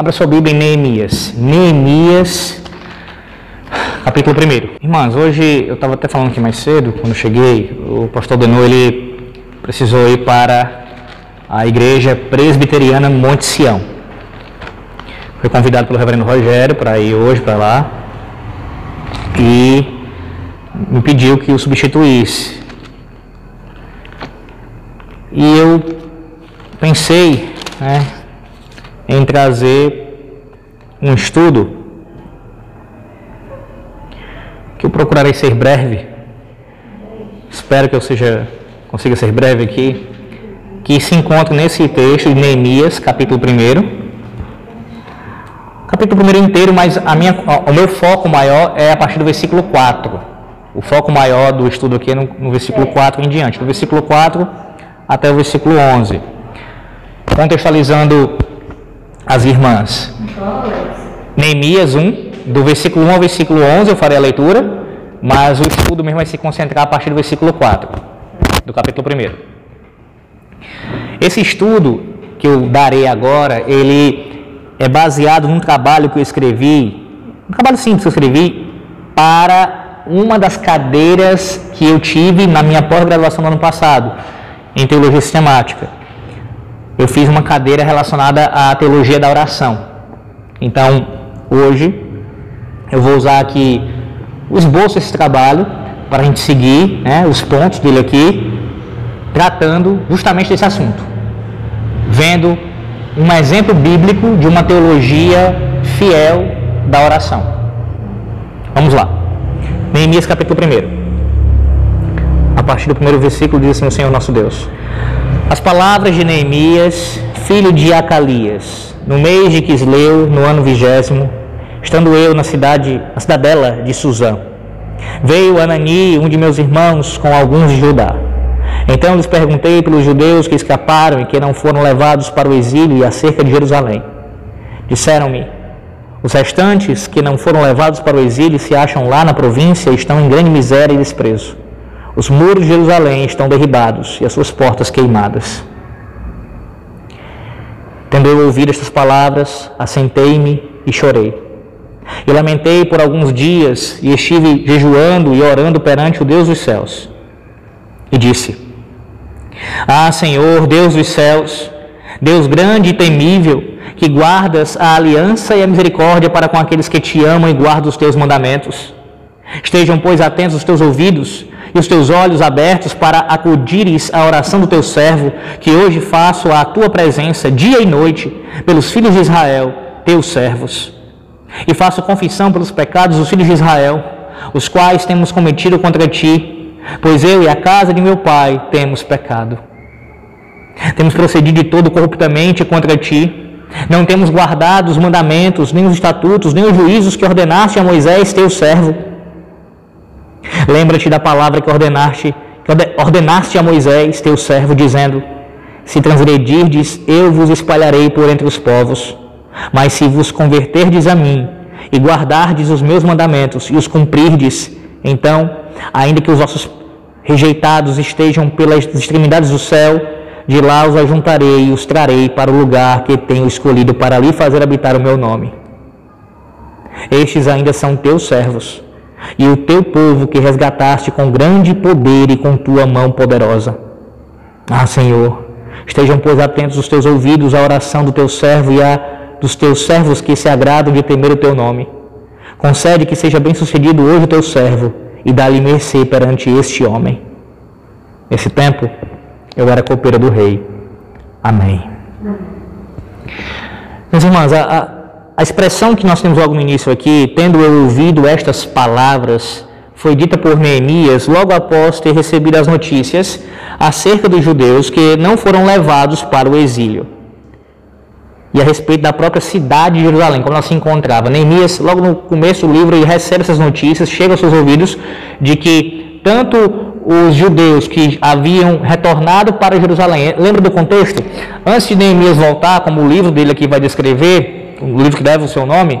Abra sua Bíblia em Neemias. Neemias, capítulo 1. Irmãs, hoje eu estava até falando aqui mais cedo, quando cheguei, o pastor Denô, ele precisou ir para a igreja presbiteriana Monte Sião. Foi convidado pelo reverendo Rogério para ir hoje para lá e me pediu que o substituísse. E eu pensei, né, em trazer um estudo que eu procurarei ser breve. Espero que eu seja consiga ser breve aqui, que se encontra nesse texto de Neemias, capítulo 1. Capítulo 1 inteiro, mas a minha, o meu foco maior é a partir do versículo 4. O foco maior do estudo aqui é no, no versículo 4 em diante, do versículo 4 até o versículo 11. Contextualizando as irmãs. Neemias 1, do versículo 1 ao versículo 11 eu farei a leitura, mas o estudo mesmo vai se concentrar a partir do versículo 4, do capítulo 1. Esse estudo que eu darei agora, ele é baseado num trabalho que eu escrevi, um trabalho simples que eu escrevi para uma das cadeiras que eu tive na minha pós-graduação no ano passado, em teologia sistemática eu fiz uma cadeira relacionada à teologia da oração. Então, hoje, eu vou usar aqui o esboço desse trabalho para a gente seguir né, os pontos dele aqui, tratando justamente desse assunto. Vendo um exemplo bíblico de uma teologia fiel da oração. Vamos lá. Neemias capítulo 1. A partir do primeiro versículo diz assim o Senhor nosso Deus. As palavras de Neemias, filho de Acalias, no mês de Quisleu, no ano vigésimo, estando eu na cidade, na cidadela de Suzã. Veio Anani, um de meus irmãos, com alguns de Judá. Então lhes perguntei pelos judeus que escaparam e que não foram levados para o exílio e acerca de Jerusalém. Disseram-me: os restantes que não foram levados para o exílio se acham lá na província e estão em grande miséria e desprezo. Os muros de Jerusalém estão derribados e as suas portas queimadas. Tendo eu ouvido estas palavras, assentei-me e chorei. E lamentei por alguns dias e estive jejuando e orando perante o Deus dos céus. E disse: Ah, Senhor, Deus dos céus, Deus grande e temível, que guardas a aliança e a misericórdia para com aqueles que te amam e guardam os teus mandamentos. Estejam, pois, atentos os teus ouvidos e os teus olhos abertos para acudires à oração do teu servo, que hoje faço à tua presença dia e noite pelos filhos de Israel, teus servos. E faço confissão pelos pecados dos filhos de Israel, os quais temos cometido contra ti, pois eu e a casa de meu pai temos pecado. Temos procedido de todo corruptamente contra ti, não temos guardado os mandamentos, nem os estatutos, nem os juízos que ordenaste a Moisés, teu servo Lembra-te da palavra que ordenaste, que ordenaste a Moisés, teu servo, dizendo: Se transgredirdes, eu vos espalharei por entre os povos. Mas se vos converterdes a mim e guardardes os meus mandamentos e os cumprirdes, então, ainda que os vossos rejeitados estejam pelas extremidades do céu, de lá os ajuntarei e os trarei para o lugar que tenho escolhido para ali fazer habitar o meu nome. Estes ainda são teus servos e o teu povo que resgataste com grande poder e com tua mão poderosa. Ah, Senhor, estejam, pois, atentos os teus ouvidos à oração do teu servo e a dos teus servos que se agradam de temer o teu nome. Concede que seja bem sucedido hoje o teu servo e dá-lhe mercê perante este homem. Nesse tempo, eu era copeira do rei. Amém. Meus irmãos, a, a a expressão que nós temos logo no início aqui, tendo eu ouvido estas palavras, foi dita por Neemias logo após ter recebido as notícias acerca dos judeus que não foram levados para o exílio. E a respeito da própria cidade de Jerusalém, como ela se encontrava. Neemias, logo no começo do livro, ele recebe essas notícias, chega aos seus ouvidos de que tanto os judeus que haviam retornado para Jerusalém, lembra do contexto? Antes de Neemias voltar, como o livro dele aqui vai descrever, o livro que deve o seu nome,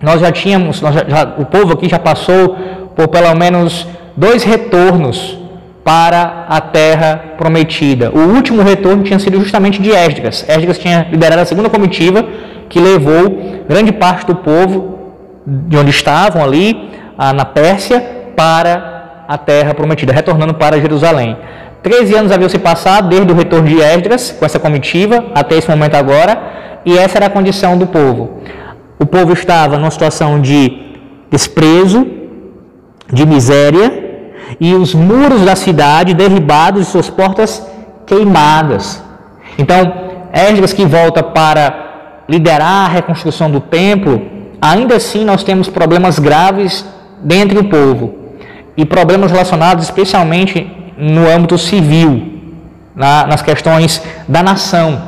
nós já tínhamos, nós já, já, o povo aqui já passou por pelo menos dois retornos para a terra prometida. O último retorno tinha sido justamente de Esdras. Esdras tinha liderado a segunda comitiva que que levou grande parte do povo de onde estavam ali, na Pérsia, para a terra prometida, retornando para Jerusalém. Treze anos haviam se passado desde o retorno de Esdras, com essa comitiva, até esse momento agora, e essa era a condição do povo. O povo estava numa situação de desprezo, de miséria, e os muros da cidade derribados e suas portas queimadas. Então, Esdras que volta para liderar a reconstrução do templo, ainda assim nós temos problemas graves dentro do povo e problemas relacionados especialmente no âmbito civil, na, nas questões da nação.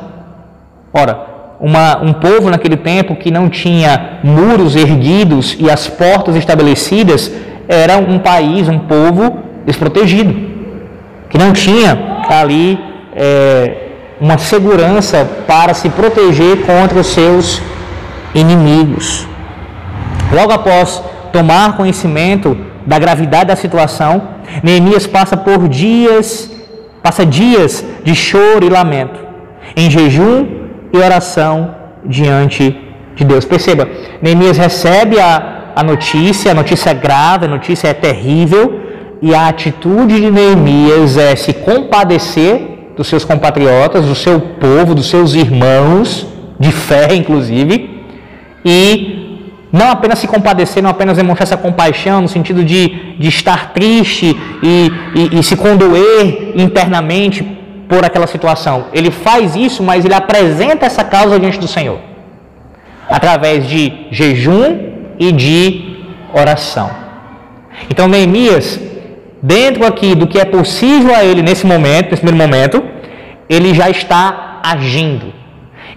Ora, uma, um povo naquele tempo que não tinha muros erguidos e as portas estabelecidas era um país, um povo desprotegido, que não tinha ali é, uma segurança para se proteger contra os seus inimigos. Logo após tomar conhecimento da gravidade da situação, Neemias passa por dias, passa dias de choro e lamento, em jejum e oração diante de Deus. Perceba, Neemias recebe a, a notícia, a notícia é grave, a notícia é terrível, e a atitude de Neemias é se compadecer dos seus compatriotas, do seu povo, dos seus irmãos, de fé inclusive, e não apenas se compadecer, não apenas demonstrar essa compaixão no sentido de, de estar triste e, e, e se condoer internamente por aquela situação. Ele faz isso, mas ele apresenta essa causa diante do Senhor, através de jejum e de oração. Então, Neemias dentro aqui do que é possível a ele nesse momento, nesse primeiro momento, ele já está agindo.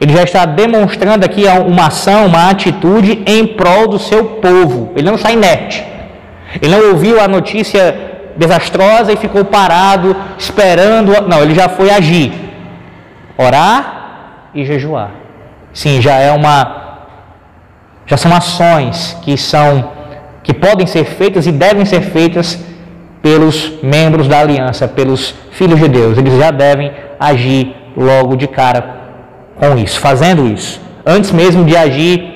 Ele já está demonstrando aqui uma ação, uma atitude em prol do seu povo. Ele não está inerte. Ele não ouviu a notícia desastrosa e ficou parado, esperando. Não, ele já foi agir. Orar e jejuar. Sim, já é uma. Já são ações que são. que podem ser feitas e devem ser feitas pelos membros da aliança, pelos filhos de Deus. Eles já devem agir logo de cara com isso, fazendo isso, antes mesmo de agir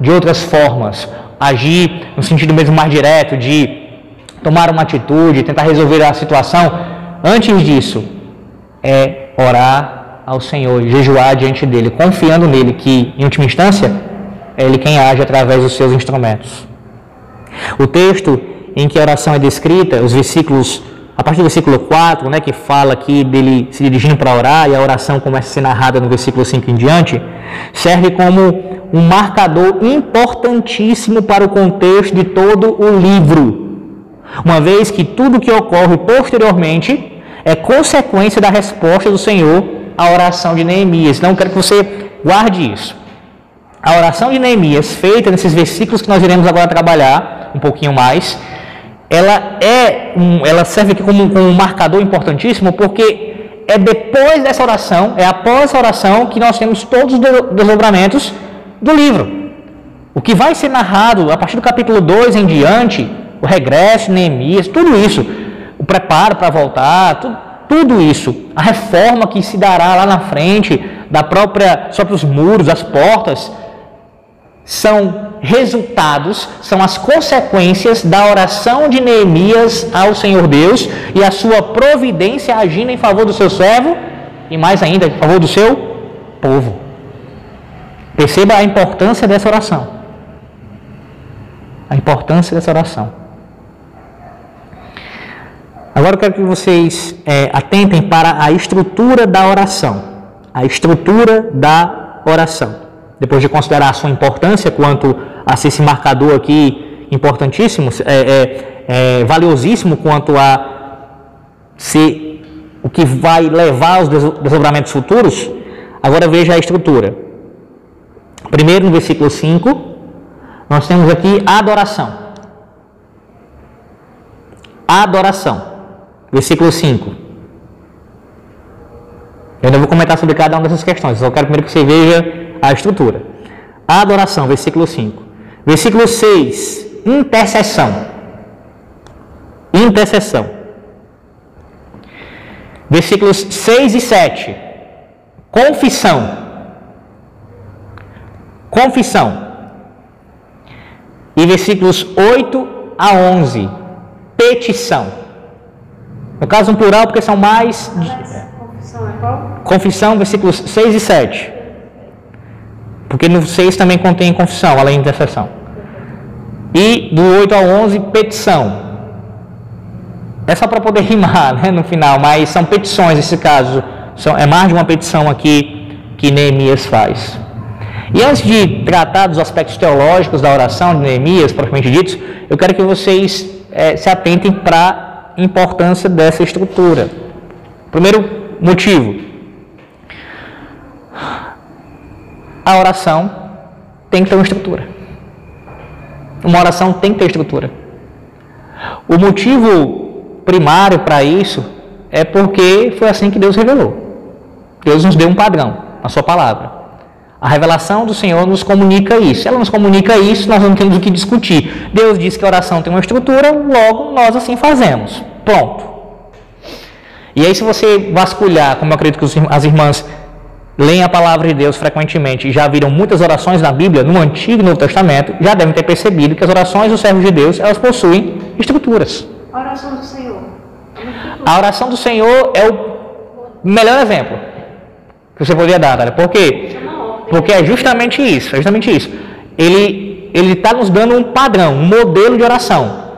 de outras formas, agir no sentido mesmo mais direto de tomar uma atitude, tentar resolver a situação. Antes disso, é orar ao Senhor, jejuar diante dele, confiando nele que, em última instância, é ele quem age através dos seus instrumentos. O texto em que a oração é descrita, os versículos, a partir do versículo 4, né, que fala aqui dele se dirigindo para orar e a oração começa a ser narrada no versículo 5 em diante, serve como um marcador importantíssimo para o contexto de todo o livro. Uma vez que tudo que ocorre posteriormente é consequência da resposta do Senhor à oração de Neemias. Então, quero que você guarde isso. A oração de Neemias, feita nesses versículos que nós iremos agora trabalhar um pouquinho mais, ela é um, ela serve aqui como, como um marcador importantíssimo porque é depois dessa oração, é após essa oração que nós temos todos os desdobramentos do livro. O que vai ser narrado a partir do capítulo 2 em diante, o regresso, Neemias, tudo isso, o preparo para voltar, tudo, tudo isso, a reforma que se dará lá na frente da própria, dos próprios muros, as portas, são resultados, são as consequências da oração de Neemias ao Senhor Deus e a sua providência agindo em favor do seu servo e mais ainda em favor do seu povo. Perceba a importância dessa oração. A importância dessa oração. Agora eu quero que vocês é, atentem para a estrutura da oração. A estrutura da oração depois de considerar a sua importância quanto a ser esse marcador aqui importantíssimo, é, é, é, valiosíssimo quanto a ser o que vai levar aos desdobramentos futuros, agora veja a estrutura. Primeiro, no versículo 5, nós temos aqui adoração. Adoração. Versículo 5. Eu ainda vou comentar sobre cada uma dessas questões, só quero primeiro que você veja a estrutura. A adoração, versículo 5. Versículo 6, intercessão. Intercessão. Versículos 6 e 7, confissão. confissão. E versículos 8 a 11, petição. No caso, um plural, porque são mais. Confissão é qual? Confissão, versículos 6 e 7. Porque no 6 também contém confissão, além de intercessão. E do 8 ao 11, petição. É só para poder rimar né, no final, mas são petições nesse caso. São, é mais de uma petição aqui que Neemias faz. E antes de tratar dos aspectos teológicos da oração de Neemias, propriamente ditos, eu quero que vocês é, se atentem para importância dessa estrutura. Primeiro motivo: a oração tem que ter uma estrutura. Uma oração tem que ter estrutura. O motivo primário para isso é porque foi assim que Deus revelou. Deus nos deu um padrão, a sua palavra. A revelação do Senhor nos comunica isso. Se ela nos comunica isso, nós não temos o que discutir. Deus diz que a oração tem uma estrutura, logo nós assim fazemos. Pronto. E aí, se você vasculhar, como eu acredito que as irmãs leem a palavra de Deus frequentemente e já viram muitas orações na Bíblia, no Antigo e Novo Testamento, já devem ter percebido que as orações dos servos de Deus, elas possuem estruturas. A oração do Senhor. A oração do Senhor é o melhor exemplo que você poderia dar, Dália. Por quê? Porque é justamente isso, é justamente isso. Ele ele está nos dando um padrão, um modelo de oração.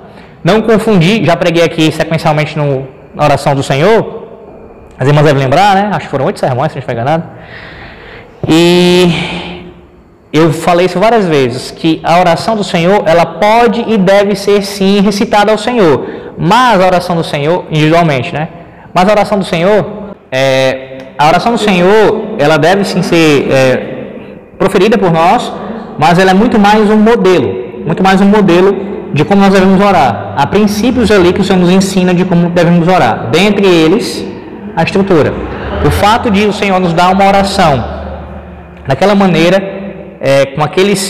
Não confundir, já preguei aqui sequencialmente no, na oração do Senhor, as irmãs devem lembrar, né? Acho que foram oito sermões, se não estiver enganado. E eu falei isso várias vezes, que a oração do Senhor, ela pode e deve ser sim recitada ao Senhor. Mas a oração do Senhor, individualmente, né? Mas a oração do Senhor, é, a oração do Senhor, ela deve sim ser é, proferida por nós, mas ela é muito mais um modelo, muito mais um modelo de como nós devemos orar. Há princípios ali que o Senhor nos ensina de como devemos orar. Dentre eles, a estrutura. O fato de o Senhor nos dar uma oração daquela maneira, é, com, aqueles,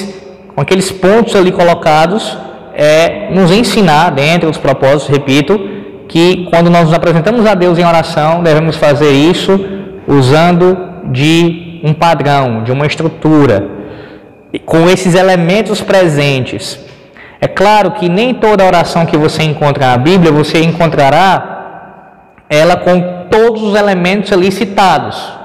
com aqueles pontos ali colocados, é nos ensinar, dentro dos propósitos, repito, que quando nós nos apresentamos a Deus em oração, devemos fazer isso usando de um padrão, de uma estrutura, com esses elementos presentes. É claro que nem toda oração que você encontra na Bíblia você encontrará ela com todos os elementos ali citados.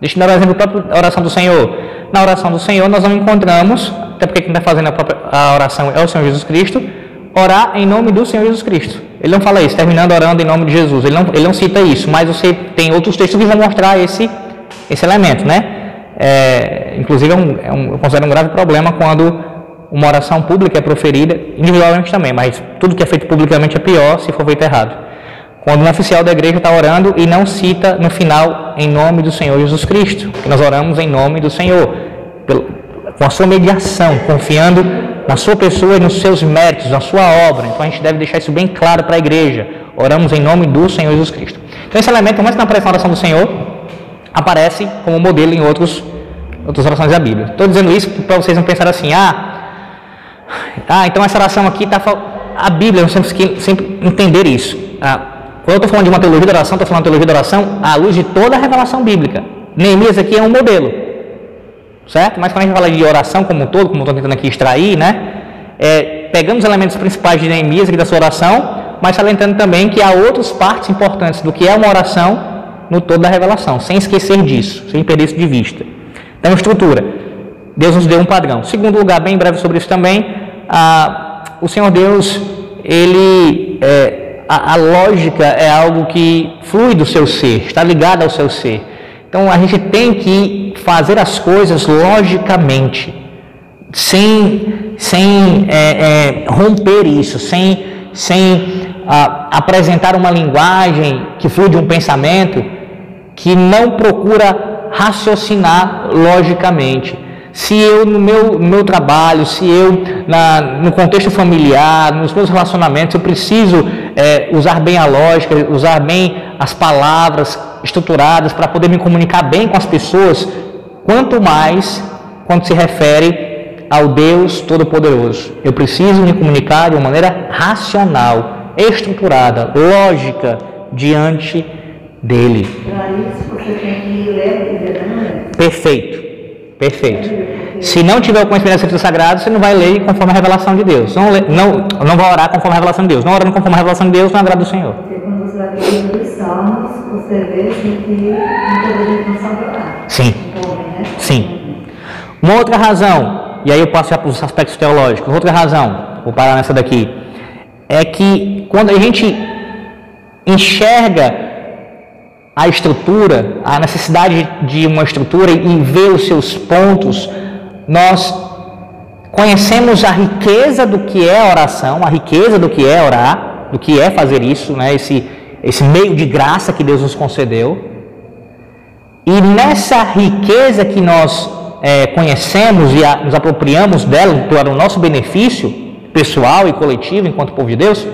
Deixa eu dar um exemplo da oração do Senhor. Na oração do Senhor, nós não encontramos, até porque quem está fazendo a, própria, a oração é o Senhor Jesus Cristo, orar em nome do Senhor Jesus Cristo. Ele não fala isso, terminando orando em nome de Jesus. Ele não, ele não cita isso, mas você tem outros textos que vão mostrar esse, esse elemento, né? É, inclusive, é um, é um, eu considero um grave problema quando uma oração pública é proferida, individualmente também, mas tudo que é feito publicamente é pior se for feito errado. Quando um oficial da igreja está orando e não cita no final em nome do Senhor Jesus Cristo, que nós oramos em nome do Senhor, com a sua mediação, confiando na sua pessoa e nos seus méritos, na sua obra. Então a gente deve deixar isso bem claro para a igreja. Oramos em nome do Senhor Jesus Cristo. Então esse elemento, mais na oração do Senhor, aparece como modelo em outros, outras orações da Bíblia. Estou dizendo isso para vocês não pensarem assim, ah, ah, então essa oração aqui está. A Bíblia, nós temos que sempre entender isso. Ah, quando eu estou falando de uma teologia da oração, estou falando de teologia da oração à luz de toda a revelação bíblica. Neemias aqui é um modelo, certo? Mas quando a gente fala de oração como um todo, como estou tentando aqui extrair, né? É, pegando os elementos principais de Neemias aqui da sua oração, mas salientando também que há outras partes importantes do que é uma oração no todo da revelação, sem esquecer disso, sem perder isso de vista. Então, estrutura. Deus nos deu um padrão. Segundo lugar, bem breve sobre isso também, a, o Senhor Deus, ele é, a, a, lógica é algo que flui do seu ser, está ligado ao seu ser. Então a gente tem que fazer as coisas logicamente, sem, sem é, é, romper isso, sem, sem apresentar uma linguagem que flui de um pensamento que não procura raciocinar logicamente se eu no meu, no meu trabalho, se eu na, no contexto familiar, nos meus relacionamentos, eu preciso é, usar bem a lógica, usar bem as palavras estruturadas para poder me comunicar bem com as pessoas, quanto mais quando se refere ao Deus Todo-Poderoso. Eu preciso me comunicar de uma maneira racional, estruturada, lógica diante dele. Para isso você tem que ler Perfeito. Perfeito. Se não tiver o conhecimento das Escrituras Sagradas, você não vai ler conforme a revelação de Deus. Não, não, não vai orar conforme a revelação de Deus. Não orando conforme a revelação de Deus, não agrada o Senhor. Porque quando você vai lendo os salmos, você vê que não poderia não sabe orar. Sim. né? Sim. Uma outra razão, e aí eu passo já para os aspectos teológicos, outra razão, vou parar nessa daqui, é que quando a gente enxerga a estrutura, a necessidade de uma estrutura e vê os seus pontos, nós conhecemos a riqueza do que é oração, a riqueza do que é orar, do que é fazer isso, né? esse, esse meio de graça que Deus nos concedeu. E nessa riqueza que nós é, conhecemos e a, nos apropriamos dela para o nosso benefício pessoal e coletivo enquanto povo de Deus,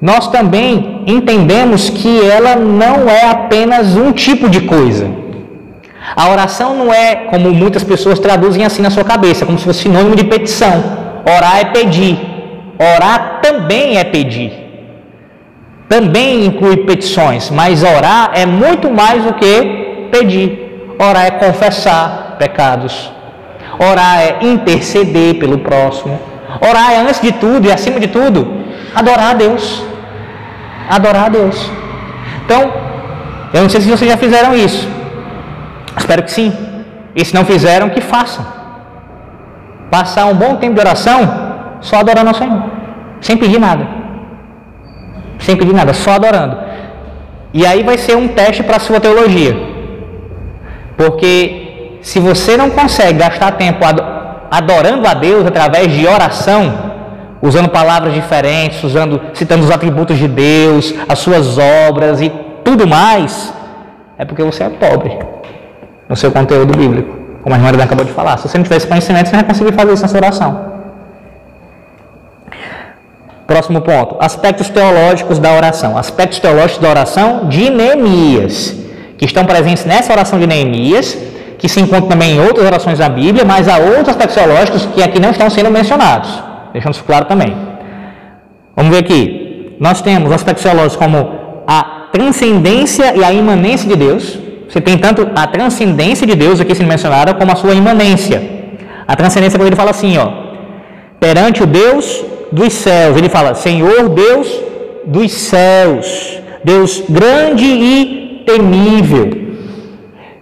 nós também entendemos que ela não é apenas um tipo de coisa. A oração não é como muitas pessoas traduzem assim na sua cabeça, como se fosse sinônimo de petição. Orar é pedir. Orar também é pedir. Também inclui petições, mas orar é muito mais do que pedir. Orar é confessar pecados. Orar é interceder pelo próximo. Orar é, antes de tudo e acima de tudo, adorar a Deus. Adorar a Deus. Então, eu não sei se vocês já fizeram isso. Espero que sim. E se não fizeram, que façam. Passar um bom tempo de oração só adorando ao Senhor. Sem pedir nada. Sem pedir nada, só adorando. E aí vai ser um teste para a sua teologia. Porque se você não consegue gastar tempo adorando a Deus através de oração, usando palavras diferentes, usando, citando os atributos de Deus, as suas obras e tudo mais, é porque você é pobre no seu conteúdo bíblico, como a irmã Helena acabou de falar. Se você não tivesse conhecimento, você não ia conseguir fazer nessa oração. Próximo ponto: aspectos teológicos da oração. Aspectos teológicos da oração de Neemias, que estão presentes nessa oração de Neemias, que se encontram também em outras orações da Bíblia, mas há outros aspectos teológicos que aqui não estão sendo mencionados, deixando isso claro também. Vamos ver aqui. Nós temos aspectos teológicos como a transcendência e a imanência de Deus, você tem tanto a transcendência de Deus aqui sendo mencionada, como a sua imanência. A transcendência, quando ele fala assim, ó, perante o Deus dos céus, ele fala, Senhor Deus dos céus, Deus grande e temível.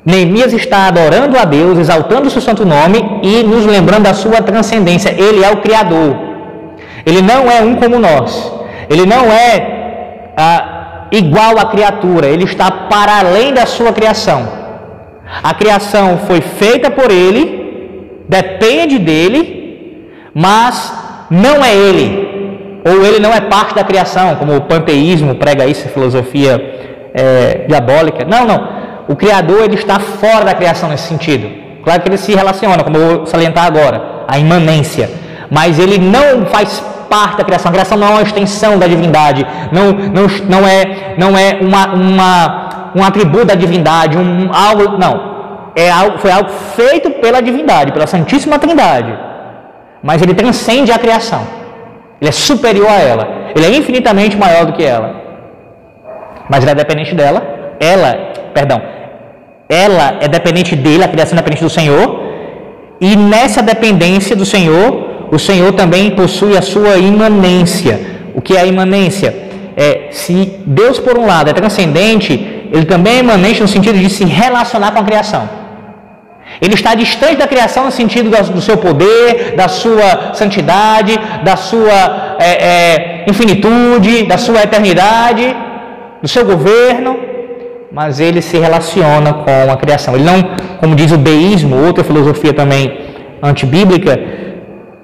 Neemias está adorando a Deus, exaltando o seu santo nome e nos lembrando da sua transcendência. Ele é o Criador. Ele não é um como nós. Ele não é ah, igual à criatura, ele está para além da sua criação. A criação foi feita por ele, depende dele, mas não é ele, ou ele não é parte da criação, como o panteísmo prega isso, filosofia é, diabólica. Não, não. O Criador ele está fora da criação nesse sentido. Claro que ele se relaciona, como eu vou salientar agora, a imanência. Mas ele não faz parte da criação. A criação não é uma extensão da divindade, não, não, não é, não é uma, uma, um atributo da divindade, um, algo. Não. É algo, foi algo feito pela divindade, pela Santíssima Trindade. Mas ele transcende a criação. Ele é superior a ela. Ele é infinitamente maior do que ela. Mas ele é dependente dela. Ela, perdão, ela é dependente dele, a criação é dependente do Senhor. E nessa dependência do Senhor, o Senhor também possui a sua imanência. O que é a imanência? É, se Deus, por um lado, é transcendente, ele também é imanente no sentido de se relacionar com a criação. Ele está distante da criação no sentido do seu poder, da sua santidade, da sua é, é, infinitude, da sua eternidade, do seu governo, mas ele se relaciona com a criação. Ele não, como diz o deísmo, outra filosofia também antibíblica,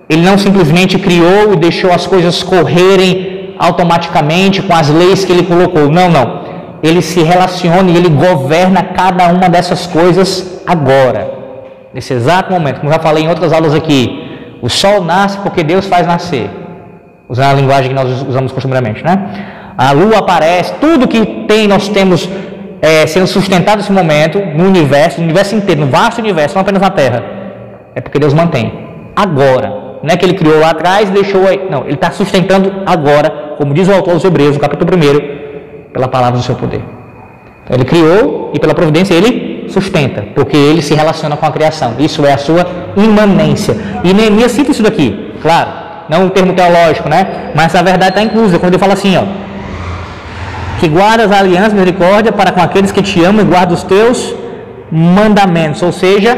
ele não simplesmente criou e deixou as coisas correrem automaticamente com as leis que ele colocou. Não, não. Ele se relaciona e ele governa cada uma dessas coisas agora, nesse exato momento. Como já falei em outras aulas aqui, o sol nasce porque Deus faz nascer, usando a linguagem que nós usamos costumeiramente, né? A lua aparece, tudo que tem, nós temos é, sendo sustentado nesse momento no universo, no universo inteiro, no vasto universo, não apenas na Terra, é porque Deus mantém agora. Não é que ele criou lá atrás e deixou aí. Não, ele está sustentando agora, como diz o autor dos Hebreus, no capítulo 1, pela palavra do seu poder. Então, ele criou e pela providência ele sustenta, porque ele se relaciona com a criação. Isso é a sua imanência. E Neemias cita isso daqui, claro, não um termo teológico, né? Mas a verdade está inclusa. Quando ele fala assim, ó, que guardas a aliança misericórdia para com aqueles que te amam e guardam os teus mandamentos. Ou seja,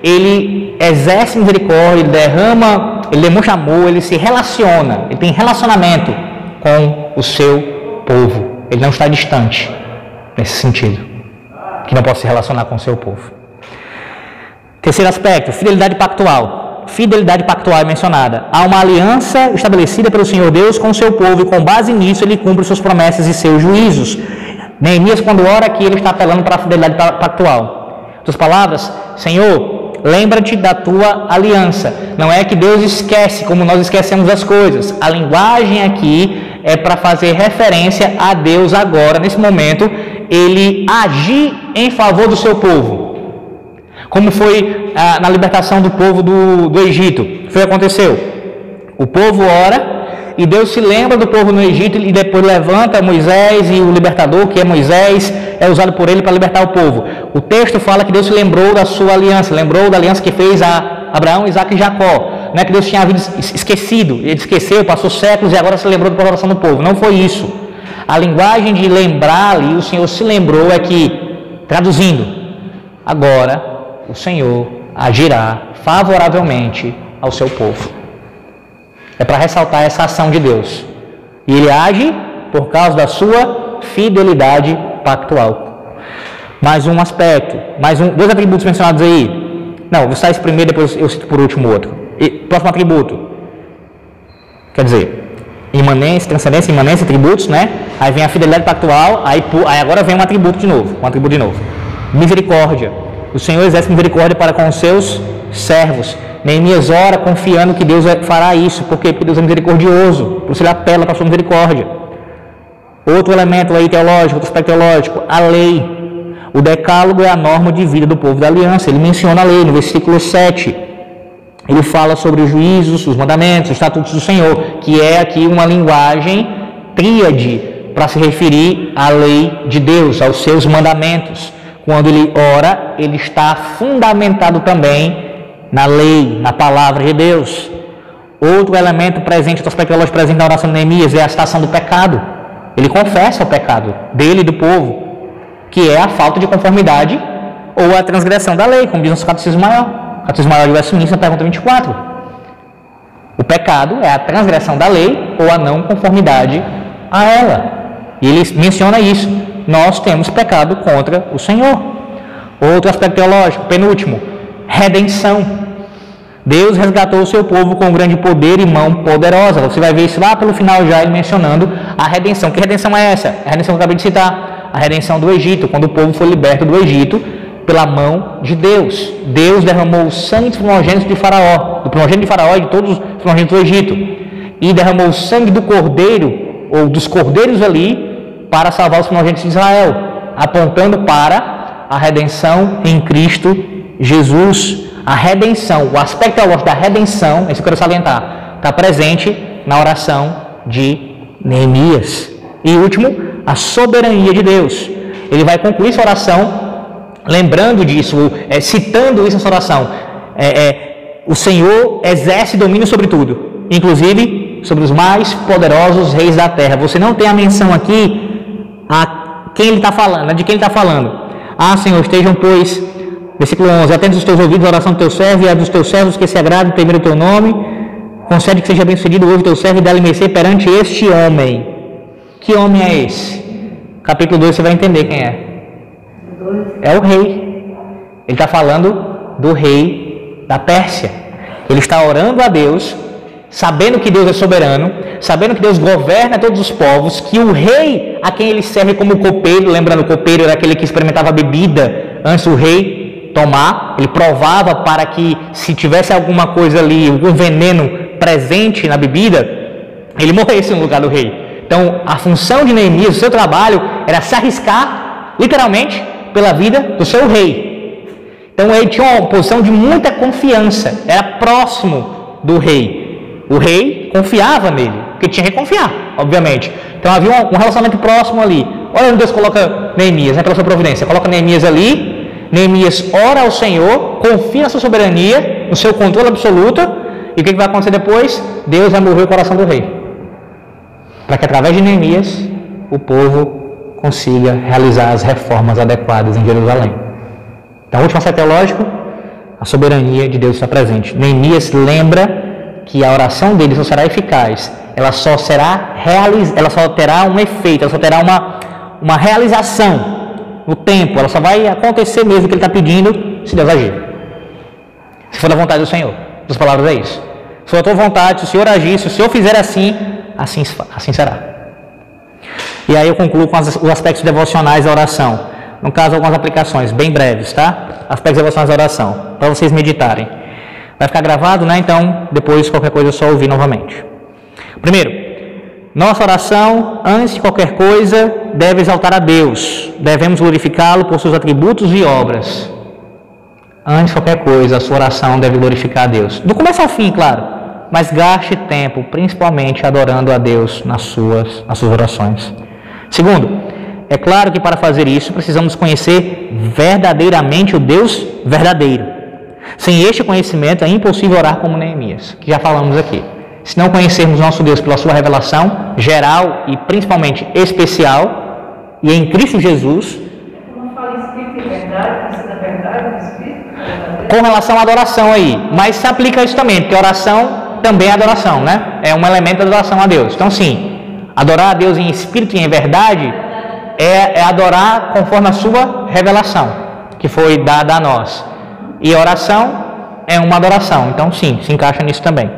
ele exerce misericórdia, ele derrama, ele demonstra amor, ele se relaciona, ele tem relacionamento com o seu povo. Ele não está distante nesse sentido, que não pode se relacionar com o seu povo. Terceiro aspecto, fidelidade pactual fidelidade pactual é mencionada. Há uma aliança estabelecida pelo Senhor Deus com o seu povo e com base nisso ele cumpre suas promessas e seus juízos. Neemias, quando ora aqui, ele está apelando para a fidelidade pactual. Outras palavras, Senhor, lembra-te da tua aliança. Não é que Deus esquece como nós esquecemos as coisas. A linguagem aqui é para fazer referência a Deus agora, nesse momento, ele agir em favor do seu povo como foi ah, na libertação do povo do, do Egito. Foi o que aconteceu. O povo ora e Deus se lembra do povo no Egito e depois levanta Moisés e o libertador, que é Moisés, é usado por ele para libertar o povo. O texto fala que Deus se lembrou da sua aliança, lembrou da aliança que fez a Abraão, Isaac e Jacó. Não é que Deus tinha esquecido, ele esqueceu, passou séculos e agora se lembrou da coração do povo. Não foi isso. A linguagem de lembrar ali, o Senhor se lembrou é que, traduzindo, agora o Senhor agirá favoravelmente ao seu povo. É para ressaltar essa ação de Deus. E ele age por causa da sua fidelidade pactual. Mais um aspecto, mais um, dois atributos mencionados aí. Não, vou citar esse primeiro, depois eu cito por último outro. E, próximo atributo. Quer dizer, imanência, transcendência, imanência, atributos, né? Aí vem a fidelidade pactual, aí, aí agora vem um atributo de novo, um atributo de novo. Misericórdia. O Senhor exerce misericórdia para com os seus servos. Neemias ora confiando que Deus fará isso, porque Deus é misericordioso, por isso ele apela para a sua misericórdia. Outro elemento aí teológico, outro aspecto teológico, a lei. O decálogo é a norma de vida do povo da aliança. Ele menciona a lei no versículo 7. Ele fala sobre os juízos, os mandamentos, os estatutos do Senhor, que é aqui uma linguagem tríade para se referir à lei de Deus, aos seus mandamentos. Quando ele ora, ele está fundamentado também na lei, na palavra de Deus. Outro elemento presente, outro aspecto teológico presente na oração de Neemias é a citação do pecado. Ele confessa o pecado dele e do povo, que é a falta de conformidade ou a transgressão da lei, como diz no Catecismo Maior. Catecismo Maior de Westminster, pergunta 24. O pecado é a transgressão da lei ou a não conformidade a ela. E ele menciona isso nós temos pecado contra o Senhor. Outro aspecto teológico, penúltimo, redenção. Deus resgatou o seu povo com grande poder e mão poderosa. Você vai ver isso lá pelo final já ele mencionando a redenção. Que redenção é essa? A redenção que eu acabei de citar. A redenção do Egito, quando o povo foi liberto do Egito pela mão de Deus. Deus derramou o sangue dos primogênitos de Faraó, do primogênito de Faraó e de todos os primogênitos do Egito. E derramou o sangue do cordeiro, ou dos cordeiros ali, para salvar os primogênitos de Israel, apontando para a redenção em Cristo Jesus. A redenção, o aspecto teológico da redenção, isso eu quero salientar, está presente na oração de Neemias. E último, a soberania de Deus. Ele vai concluir sua oração lembrando disso, é, citando isso nessa oração. É, é, o Senhor exerce domínio sobre tudo, inclusive sobre os mais poderosos reis da terra. Você não tem a menção aqui a quem ele está falando, de quem ele está falando. Ah, Senhor, estejam, pois, versículo 11, atentos os teus ouvidos, a oração do teu servo e a dos teus servos que se agradem primeiro o teu nome, concede que seja bem sucedido hoje o teu servo e dá-lhe mercê perante este homem. Que homem é esse? Capítulo 2 você vai entender quem é. É o rei. Ele está falando do rei da Pérsia. Ele está orando a Deus sabendo que Deus é soberano, sabendo que Deus governa todos os povos, que o rei a quem ele serve como copeiro, lembrando, o copeiro era aquele que experimentava bebida antes do rei tomar, ele provava para que se tivesse alguma coisa ali, algum veneno presente na bebida, ele morresse no lugar do rei. Então, a função de Neemias, o seu trabalho, era se arriscar, literalmente, pela vida do seu rei. Então, ele tinha uma posição de muita confiança, era próximo do rei. O rei confiava nele, porque tinha que confiar, obviamente. Então havia um, relacionamento próximo ali. Olha onde Deus coloca Neemias, né, pela sua providência. Coloca Neemias ali, Neemias ora ao Senhor, confia na sua soberania, no seu controle absoluto, e o que vai acontecer depois? Deus vai mover o coração do rei. Para que através de Neemias o povo consiga realizar as reformas adequadas em Jerusalém. Então, o último teológico, a soberania de Deus está presente. Neemias lembra que a oração dele só será eficaz, ela só será realiz... ela só terá um efeito, ela só terá uma, uma realização no tempo, ela só vai acontecer mesmo o que ele está pedindo se Deus agir. Se for da vontade do Senhor. As palavras é isso. Se for da tua vontade, se o Senhor agir, se o Senhor fizer assim, assim, assim será. E aí eu concluo com os aspectos devocionais da oração. No caso, algumas aplicações bem breves, tá? Aspectos devocionais da oração, para vocês meditarem. Vai ficar gravado, né? Então, depois, qualquer coisa, é só ouvir novamente. Primeiro, nossa oração, antes de qualquer coisa, deve exaltar a Deus. Devemos glorificá-lo por seus atributos e obras. Antes de qualquer coisa, a sua oração deve glorificar a Deus. Do começo ao fim, claro. Mas gaste tempo, principalmente adorando a Deus nas suas, nas suas orações. Segundo, é claro que para fazer isso precisamos conhecer verdadeiramente o Deus verdadeiro. Sem este conhecimento é impossível orar como Neemias, que já falamos aqui. Se não conhecermos nosso Deus pela sua revelação geral e principalmente especial, e em Cristo Jesus. Com relação à adoração aí, mas se aplica isso também, porque oração também é adoração, né? É um elemento da adoração a Deus. Então, sim, adorar a Deus em espírito e em verdade é, é adorar conforme a sua revelação, que foi dada a nós. E oração é uma adoração, então, sim, se encaixa nisso também.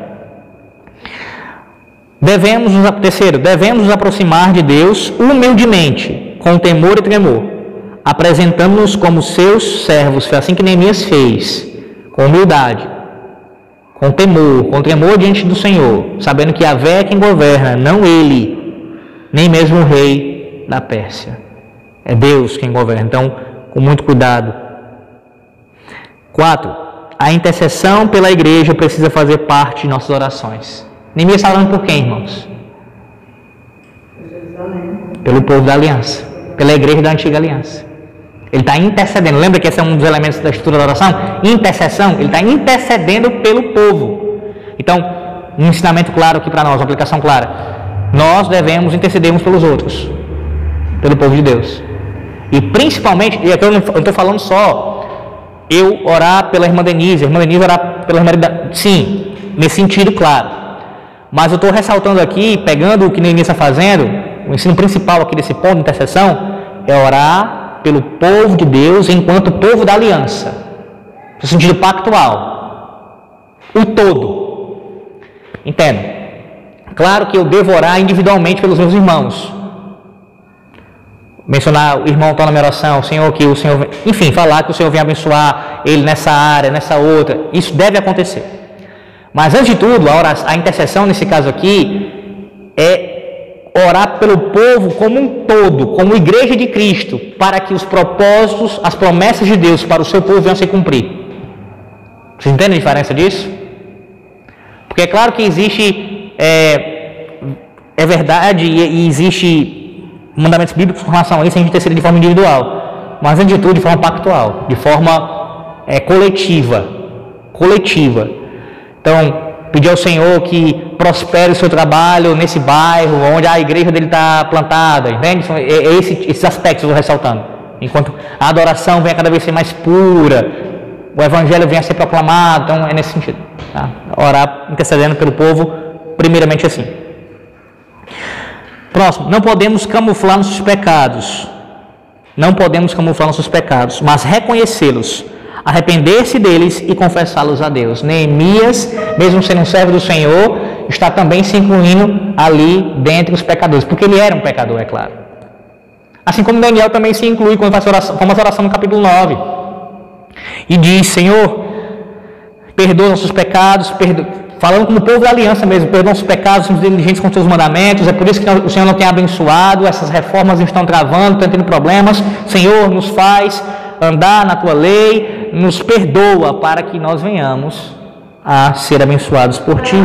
Devemos, terceiro, devemos nos aproximar de Deus humildemente, com temor e tremor, apresentando-nos como seus servos, foi assim que Neemias fez, com humildade, com temor, com tremor diante do Senhor, sabendo que a vé é quem governa, não ele, nem mesmo o rei da Pérsia. É Deus quem governa, então, com muito cuidado. Quatro, a intercessão pela igreja precisa fazer parte de nossas orações. Neemias está falando por quem, irmãos? Pelo povo da aliança, pela igreja da antiga aliança. Ele está intercedendo. Lembra que esse é um dos elementos da estrutura da oração? Intercessão. Ele está intercedendo pelo povo. Então, um ensinamento claro aqui para nós, uma aplicação clara. Nós devemos interceder uns pelos outros, pelo povo de Deus. E principalmente, e aqui eu não estou falando só eu orar pela irmã Denise, a irmã Denise orar pela irmã Denise. Sim, nesse sentido, claro. Mas eu estou ressaltando aqui, pegando o que Neemias está fazendo, o ensino principal aqui desse ponto de intercessão, é orar pelo povo de Deus enquanto povo da aliança, no sentido pactual, o todo. Entenda? Claro que eu devo orar individualmente pelos meus irmãos. Mencionar o irmão está na minha oração, Senhor que o Senhor, enfim, falar que o Senhor vem abençoar ele nessa área, nessa outra. Isso deve acontecer. Mas antes de tudo, a, oração, a intercessão nesse caso aqui é orar pelo povo como um todo, como igreja de Cristo, para que os propósitos, as promessas de Deus para o seu povo venham a se cumprir. Vocês entendem a diferença disso? Porque é claro que existe, é, é verdade e existe mandamentos bíblicos com relação a isso, a gente interceder de forma individual, mas antes de tudo de forma pactual, de forma é, coletiva, coletiva. Então, pedir ao Senhor que prospere o seu trabalho nesse bairro, onde a igreja dele está plantada, entende? É, é esse, esses aspectos eu estou ressaltando. Enquanto a adoração venha cada vez ser mais pura, o evangelho venha a ser proclamado, então é nesse sentido. Tá? Orar intercedendo pelo povo, primeiramente assim. Próximo, não podemos camuflar nossos pecados. Não podemos camuflar nossos pecados, mas reconhecê-los arrepender-se deles e confessá-los a Deus. Neemias, mesmo sendo um servo do Senhor, está também se incluindo ali dentre os pecadores, porque ele era um pecador, é claro. Assim como Daniel também se inclui quando faz oração, como a oração no capítulo 9. E diz: Senhor, perdoa nossos pecados, perdoa, falando como povo da aliança mesmo, perdoa nossos pecados, somos diligentes com os seus mandamentos, é por isso que o Senhor não tem abençoado, essas reformas estão travando, estão tendo problemas. Senhor, nos faz andar na tua lei, nos perdoa para que nós venhamos a ser abençoados por ti.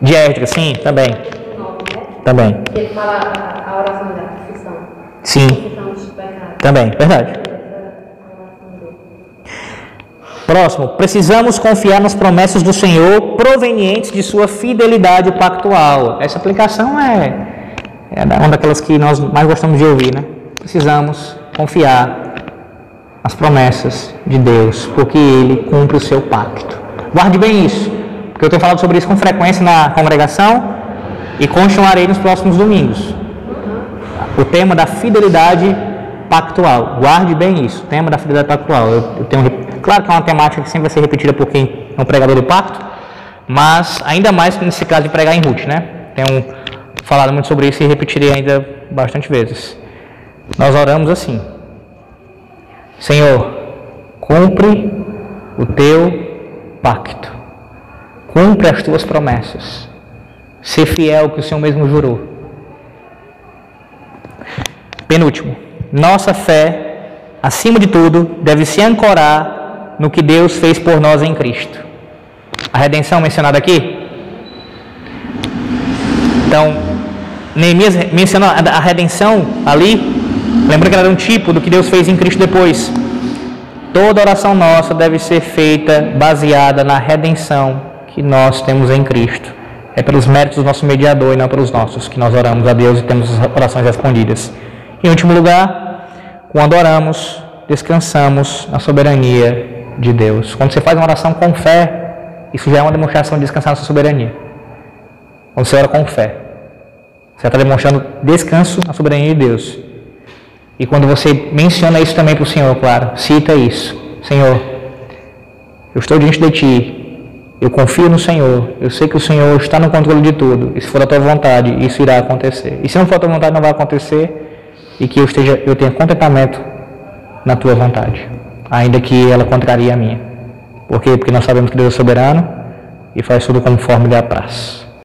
De Ética, sim, também. Também. Ele fala a oração da confissão. Sim. Também, verdade. Próximo, precisamos confiar nas promessas do Senhor provenientes de sua fidelidade pactual. Essa aplicação é, é uma daquelas que nós mais gostamos de ouvir, né? Precisamos confiar nas promessas de Deus, porque Ele cumpre o seu pacto. Guarde bem isso, porque eu tenho falado sobre isso com frequência na congregação e continuarei nos próximos domingos. O tema da fidelidade pactual. Guarde bem isso, tema da fidelidade pactual. Eu, eu tenho, claro que é uma temática que sempre vai ser repetida por quem é um pregador do pacto, mas ainda mais nesse caso de pregar em Ruth, né? Tenho falado muito sobre isso e repetirei ainda bastante vezes. Nós oramos assim: Senhor, cumpre o teu pacto, cumpre as tuas promessas, ser fiel que o Senhor mesmo jurou. Penúltimo, nossa fé, acima de tudo, deve se ancorar no que Deus fez por nós em Cristo. A redenção mencionada aqui. Então, Neemias mencionou a redenção ali, Lembra que era um tipo do que Deus fez em Cristo depois. Toda oração nossa deve ser feita baseada na redenção que nós temos em Cristo. É pelos méritos do nosso mediador e não pelos nossos que nós oramos a Deus e temos as orações respondidas. Em último lugar, quando oramos, descansamos na soberania de Deus. Quando você faz uma oração com fé, isso já é uma demonstração de descansar na sua soberania. Quando você ora com fé, você está demonstrando descanso na soberania de Deus. E quando você menciona isso também para o Senhor, claro, cita isso: Senhor, eu estou diante de Ti, eu confio no Senhor, eu sei que o Senhor está no controle de tudo, e se for a Tua vontade, isso irá acontecer. E se não for a Tua vontade, não vai acontecer, e que eu, esteja, eu tenha contentamento na Tua vontade, ainda que ela contraria a minha. Por quê? Porque nós sabemos que Deus é soberano e faz tudo conforme lhe apraz.